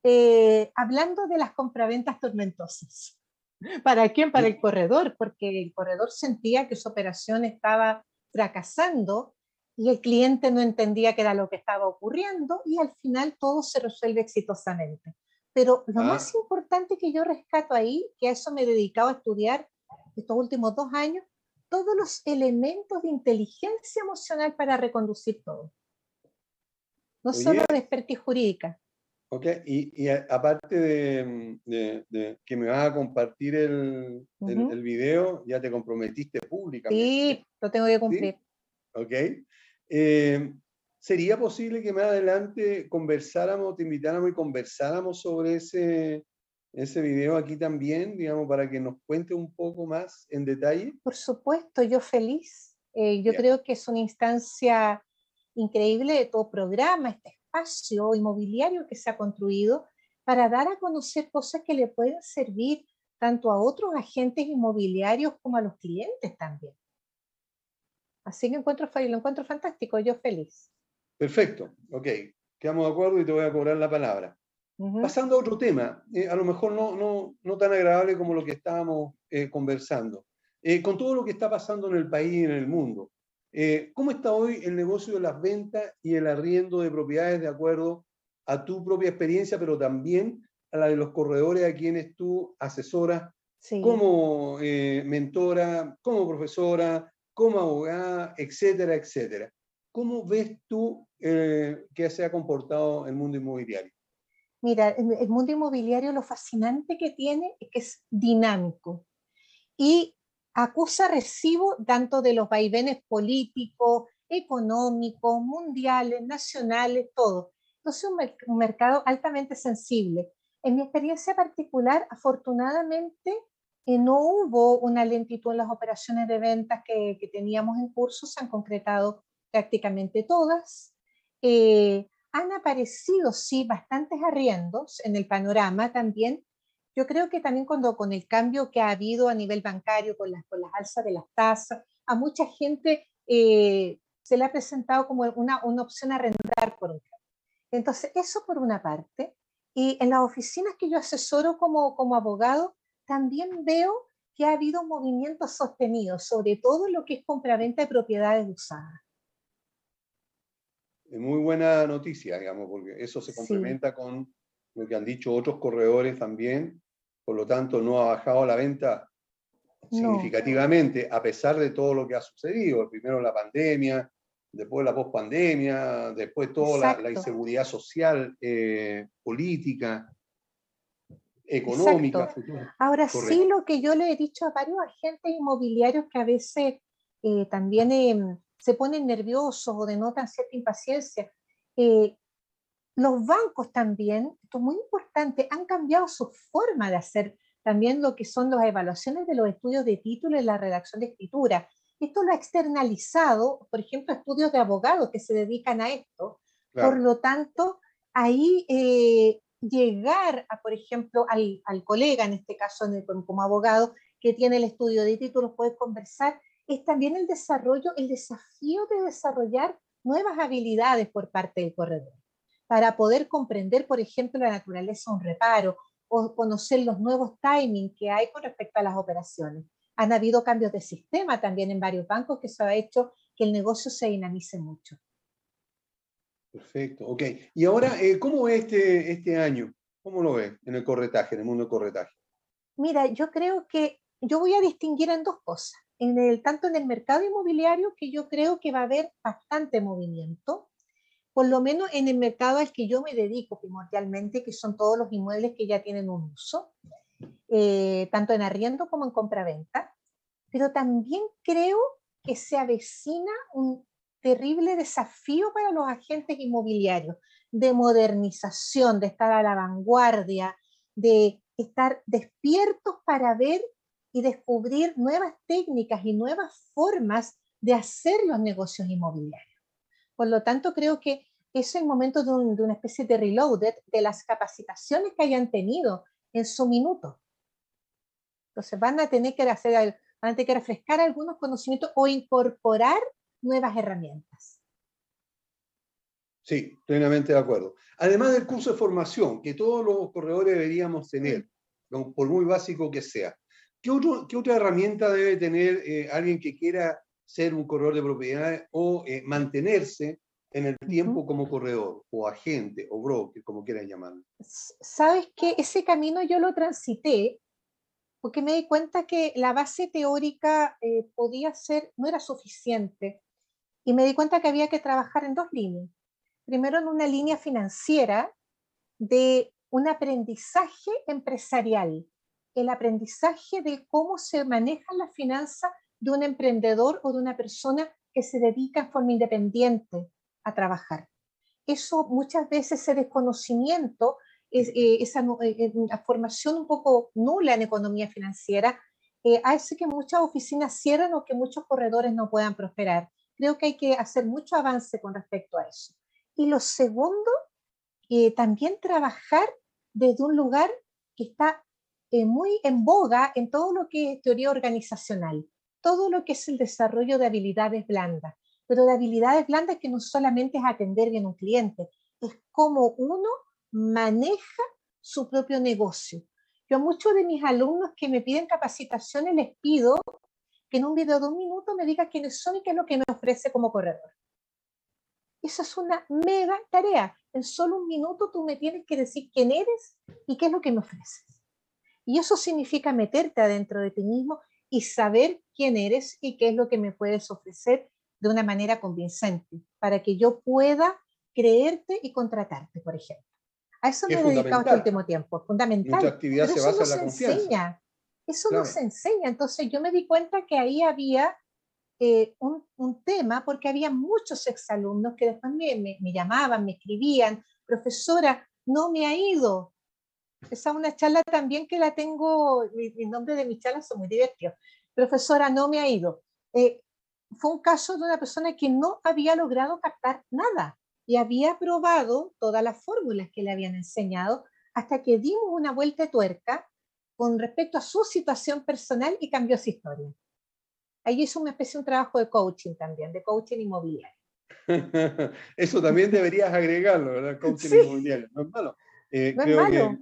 eh, hablando de las compraventas tormentosas. *laughs* ¿Para quién? Para el corredor, porque el corredor sentía que su operación estaba fracasando y el cliente no entendía qué era lo que estaba ocurriendo y al final todo se resuelve exitosamente. Pero lo ah. más importante que yo rescato ahí, que a eso me he dedicado a estudiar estos últimos dos años, todos los elementos de inteligencia emocional para reconducir todo. No solo de expertise jurídica. Ok, y, y aparte de, de, que me vas a compartir el, el, video, ya te comprometiste públicamente. Sí, lo tengo que cumplir. Ok. Eh, ¿Sería posible que más adelante conversáramos, te invitáramos y conversáramos sobre ese, ese video aquí también, digamos, para que nos cuente un poco más en detalle? Por supuesto, yo feliz. Eh, yo creo que es una instancia increíble de todo programa, este espacio inmobiliario que se ha construido para dar a conocer cosas que le pueden servir tanto a otros agentes inmobiliarios como a los clientes también. Así que encuentro, lo encuentro fantástico, yo feliz. Perfecto, ok, quedamos de acuerdo y te voy a cobrar la palabra. Pasando a otro tema, eh, a lo mejor no, no, no, tan agradable como lo que estábamos eh, conversando. Eh, con todo lo que está pasando en el país y en el mundo, ¿cómo está hoy el negocio de las ventas y el arriendo de propiedades de acuerdo a tu propia experiencia, pero también a la de los corredores a quienes tú asesoras como mentora, como profesora, como abogada, etcétera, etcétera? ¿Cómo ves tú que se ha comportado el mundo inmobiliario? Mira, el mundo inmobiliario lo fascinante que tiene es que es dinámico y acusa recibo tanto de los vaivenes políticos, económicos, mundiales, nacionales, todo. Entonces, un, un mercado altamente sensible. En mi experiencia particular, afortunadamente, eh, no hubo una lentitud en las operaciones de ventas que, que, teníamos en curso, se han concretado prácticamente todas. Eh, han aparecido, sí, bastantes arriendos en el panorama también. Yo creo que también cuando con el cambio que ha habido a nivel bancario, con las, con las alzas de las tasas, a mucha gente eh, se le ha presentado como una, una opción a arrendar por un Entonces, eso por una parte. Y en las oficinas que yo asesoro como, como abogado, también veo que ha habido movimientos sostenidos, sobre todo lo que es compraventa de propiedades usadas muy buena noticia, digamos, porque eso se complementa con lo que han dicho otros corredores también. Por lo tanto, no ha bajado la venta significativamente, a pesar de todo lo que ha sucedido. Primero la pandemia, después la pospandemia, después toda la, inseguridad social, eh, política, económica. Ahora sí, lo que yo le he dicho a varios agentes inmobiliarios que a veces eh, también... Em, se ponen nerviosos o denotan cierta impaciencia. Eh, los bancos también, esto es muy importante, han cambiado su forma de hacer también lo que son las evaluaciones de los estudios de título y la redacción de escritura. Esto lo ha externalizado, por ejemplo, estudios de abogados que se dedican a esto. Por lo tanto, ahí eh, llegar a, por ejemplo, al, al, colega, en este caso como abogado, que tiene el estudio de títulos, puede conversar es también el desarrollo, el desafío de desarrollar nuevas habilidades por parte del corredor, para poder comprender, por ejemplo, la naturaleza de un reparo o conocer los nuevos timings que hay con respecto a las operaciones. Han habido cambios de sistema también en varios bancos que eso ha hecho que el negocio se dinamice mucho. Perfecto, ok. Y ahora, eh, ¿cómo ve este, este año? ¿Cómo lo ve en el corretaje, en el mundo del corretaje? Mira, yo creo que yo voy a distinguir en dos cosas en el, tanto en el mercado inmobiliario, que yo creo que va a haber bastante movimiento, por lo menos en el mercado al que yo me dedico primordialmente, que son todos los inmuebles que ya tienen un uso, eh, tanto en arriendo como en compra-venta. Pero también creo que se avecina un terrible desafío para los agentes inmobiliarios de modernización, de estar a la vanguardia, de estar despiertos para ver y descubrir nuevas técnicas y nuevas formas de hacer los negocios inmobiliarios. Por lo tanto, creo que es el momento de, una especie de reloaded de las capacitaciones que hayan tenido en su minuto. Entonces van a tener que hacer, van a tener que refrescar algunos conocimientos o incorporar nuevas herramientas. Sí, plenamente de acuerdo. Además del curso de formación, que todos los corredores deberíamos tener, por muy básico que sea. ¿Qué, otra herramienta debe tener eh, alguien que quiera ser un corredor de propiedades o eh, mantenerse en el tiempo como corredor o agente o broker, como quieran llamarlo? Sabes que ese camino yo lo transité porque me di cuenta que la base teórica eh, podía ser, no era suficiente. Y me di cuenta que había que trabajar en dos líneas. Primero en una línea financiera de un aprendizaje empresarial, el aprendizaje de cómo se maneja la finanza de un emprendedor o de una persona que se dedica en forma independiente a trabajar. Eso muchas veces, ese desconocimiento, eh, esa formación un poco nula en economía financiera, hace que muchas oficinas cierren o que muchos corredores no puedan prosperar. Creo que hay que hacer mucho avance con respecto a eso. Y lo segundo, también trabajar desde un lugar que está muy en boga en todo lo que es teoría organizacional, todo lo que es el desarrollo de habilidades blandas pero de habilidades blandas que no solamente es atender bien a un cliente, es cómo uno maneja su propio negocio. Yo a muchos de mis alumnos que me piden capacitaciones les pido que en un video de un minuto me diga quiénes son y qué es lo que me ofrece como corredor. Eso es una mega tarea. En solo un minuto tú me tienes que decir quién eres y qué es lo que me ofreces. Y eso significa meterte adentro de ti mismo y saber quién eres y qué es lo que me puedes ofrecer de una manera convincente, para que yo pueda creerte y contratarte, por ejemplo. A eso me he dedicado este último tiempo, fundamental. Mucha actividad se basa en la confianza. Enseña. Eso no se enseña. Entonces yo me di cuenta que ahí había eh, un, un, tema, porque había muchos exalumnos que después me, me, llamaban, me escribían, profesora, no me ha ido. Esa es una charla también que la tengo, el nombre de mi charla son muy divertidos. Profesora, no me ha ido. Eh, fue un caso de una persona que no había logrado captar nada y había probado todas las fórmulas que le habían enseñado hasta que dimos una vuelta de tuerca con respecto a su situación personal y cambió su historia. Ahí hizo una especie de un trabajo de coaching también, de coaching inmobiliario. *laughs* Eso también deberías agregarlo, ¿verdad? Coaching inmobiliario. No es malo. Eh, no es malo.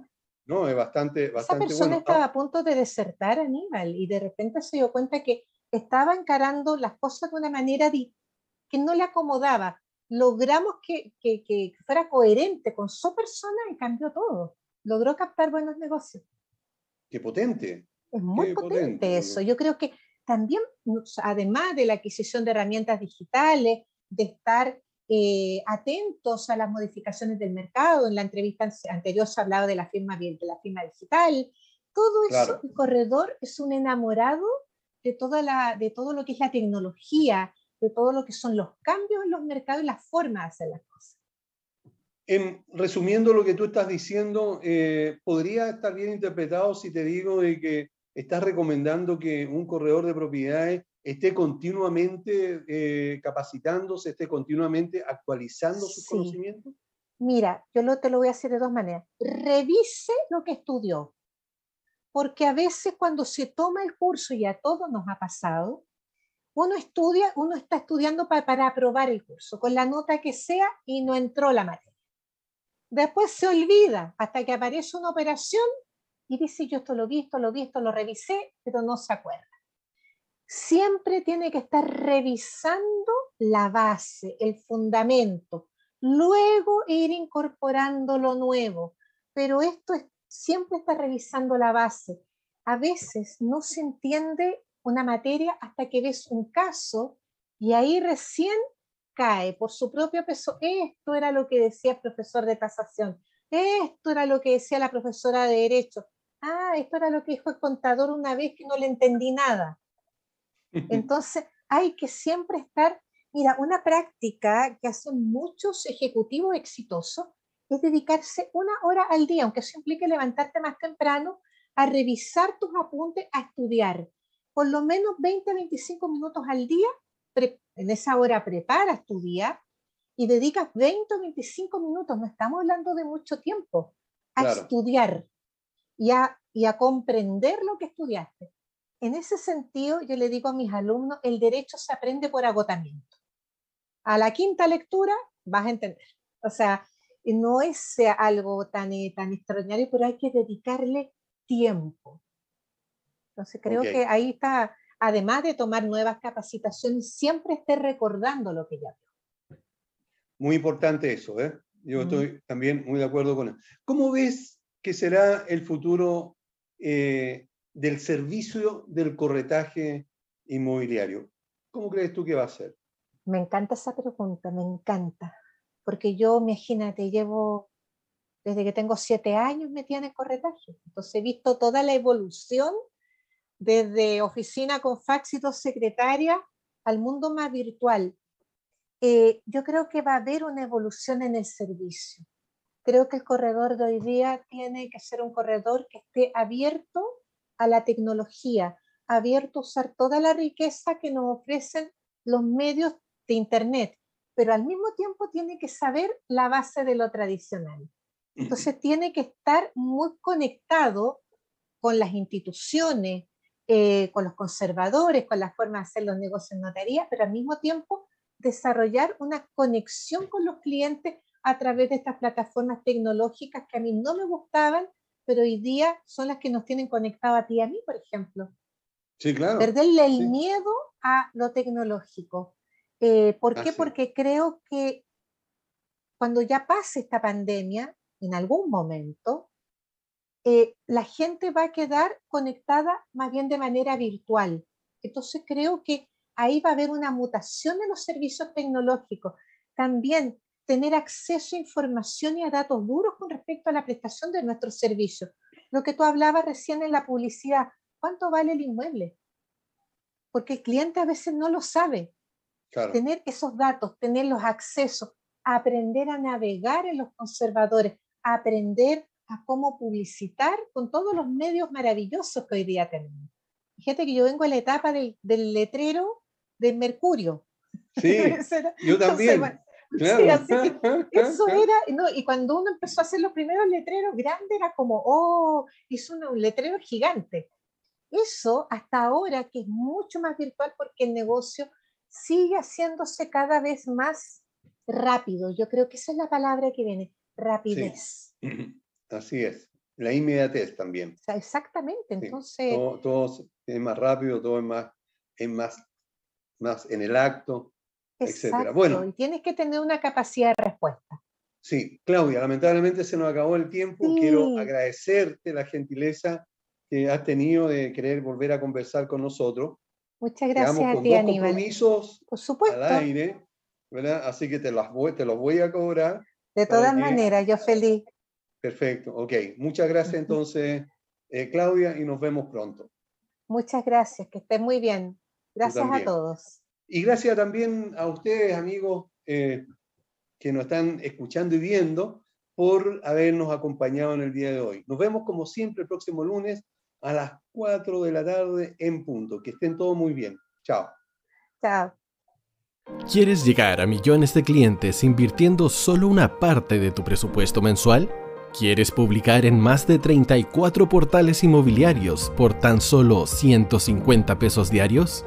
No, es bastante, bastante Esa persona estaba a punto de desertar Aníbal y de repente se dio cuenta que estaba encarando las cosas de una manera que no le acomodaba. Logramos que, que, fuera coherente con su persona y cambió todo. Logró captar buenos negocios. Qué potente. Es muy potente, eso. Yo creo que también, además de la adquisición de herramientas digitales, de estar eh, atentos a las modificaciones del mercado, en la entrevista anterior se hablaba de la firma, de la firma digital, todo eso, el corredor es un enamorado de, toda la, de todo lo que es la tecnología, de todo lo que son los cambios en los mercados y las formas de hacer las cosas. En, resumiendo lo que tú estás diciendo, eh, ¿podría estar bien interpretado si te digo de que estás recomendando que un corredor de propiedades esté continuamente eh, capacitándose, esté continuamente actualizando sus conocimientos? Mira, yo lo, te lo voy a hacer de dos maneras. Revise lo que estudió, porque a veces cuando se toma el curso, y a todos nos ha pasado, uno estudia, uno está estudiando para, para aprobar el curso, con la nota que sea, y no entró la materia. Después se olvida hasta que aparece una operación y dice, yo esto lo vi, esto lo vi, esto lo revisé, pero no se acuerda. Siempre tiene que estar revisando la base, el fundamento, luego ir incorporando lo nuevo. Pero esto es siempre está revisando la base. A veces no se entiende una materia hasta que ves un caso y ahí recién cae por su propio peso. Esto era lo que decía el profesor de tasación. Esto era lo que decía la profesora de derecho. Ah, esto era lo que dijo el contador una vez que no le entendí nada. *laughs* Entonces, hay que siempre estar, mira, una práctica que hacen muchos ejecutivos exitosos es dedicarse una hora al día, aunque eso implique levantarte más temprano, a revisar tus apuntes, a estudiar. Por lo menos 20, 25 minutos al día, en esa hora preparas tu día y dedicas 20 o 25 minutos, no estamos hablando de mucho tiempo, a estudiar y a, y a comprender lo que estudiaste. En ese sentido, yo le digo a mis alumnos, el derecho se aprende por agotamiento. A la quinta lectura vas a entender. O sea, no es algo tan, eh, tan extraordinario, pero hay que dedicarle tiempo. Entonces creo que ahí está, además de tomar nuevas capacitaciones, siempre esté recordando lo que ya vio. Muy importante eso, ¿eh? Yo estoy también muy de acuerdo con eso. ¿Cómo ves que será el futuro eh, del servicio del corretaje inmobiliario? ¿Cómo crees tú que va a ser? Me encanta esa pregunta, me encanta porque yo, imagínate, llevo desde que tengo siete años metida en el corretaje. Entonces he visto toda la evolución desde oficina con fax y dos secretarias al mundo más virtual. Eh, yo creo que va a haber una evolución en el servicio. Creo que el corredor de hoy día tiene que ser un corredor que esté abierto a la tecnología, abierto a usar toda la riqueza que nos ofrecen los medios de Internet, pero al mismo tiempo tiene que saber la base de lo tradicional. Entonces tiene que estar muy conectado con las instituciones, eh, con los conservadores, con la forma de hacer los negocios en notaría, pero al mismo tiempo desarrollar una conexión con los clientes a través de estas plataformas tecnológicas que a mí no me gustaban, pero hoy día son las que nos tienen conectado a ti y a mí, por ejemplo. Sí, claro. Perderle el miedo a lo tecnológico. Eh, ¿Por qué? Porque creo que cuando ya pase esta pandemia, en algún momento, eh, la gente va a quedar conectada más bien de manera virtual. Entonces creo que ahí va a haber una mutación en los servicios tecnológicos. También tener acceso a información y a datos duros con respecto a la prestación de nuestros servicios. Lo que tú hablabas recién en la publicidad, ¿cuánto vale el inmueble? Porque el cliente a veces no lo sabe. Tener esos datos, tener los accesos, aprender a navegar en los conservadores, aprender a cómo publicitar con todos los medios maravillosos que hoy día tenemos. Fíjate que yo vengo a la etapa del, del letrero del Mercurio. Sí, *laughs* yo también. *laughs* claro. eso era, no, y cuando uno empezó a hacer los primeros letreros grandes, era como, oh, hizo un, letrero gigante. Eso hasta ahora, que es mucho más virtual porque el negocio sigue haciéndose cada vez más rápido. Yo creo que esa es la palabra que viene, rapidez. *clears throat* Así es. La inmediatez también. exactamente. Entonces. Todo, es más rápido, todo es más, es más, más en el acto, etcétera. Bueno. Y tienes que tener una capacidad de respuesta. Sí, Claudia, lamentablemente se nos acabó el tiempo. Quiero agradecerte la gentileza que has tenido de querer volver a conversar con nosotros. Muchas gracias a ti, dos Aníbal. compromisos Por supuesto. al aire, ¿verdad? Así que te, las voy, te los voy a cobrar. De todas maneras, yo feliz. Perfecto, ok. Muchas gracias entonces, eh, Claudia, y nos vemos pronto. Muchas gracias, que estén muy bien. Gracias a todos. Y gracias también a ustedes, amigos, eh, que nos están escuchando y viendo, por habernos acompañado en el día de hoy. Nos vemos como siempre el próximo lunes a las 4 de la tarde en punto. Que estén todos muy bien. Chao. Chao. ¿Quieres llegar a millones de clientes invirtiendo solo una parte de tu presupuesto mensual? ¿Quieres publicar en más de 34 portales inmobiliarios por tan solo 150 pesos diarios?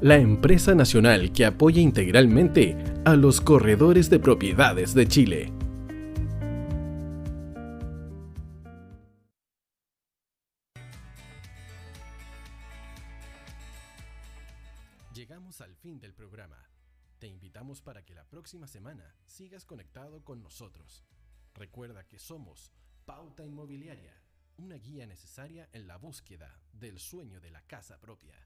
la empresa nacional que apoya integralmente a los corredores de propiedades de Chile. Llegamos al fin del programa. Te invitamos para que la próxima semana sigas conectado con nosotros. Recuerda que somos Pauta Inmobiliaria una guía necesaria en la búsqueda del sueño de la casa propia.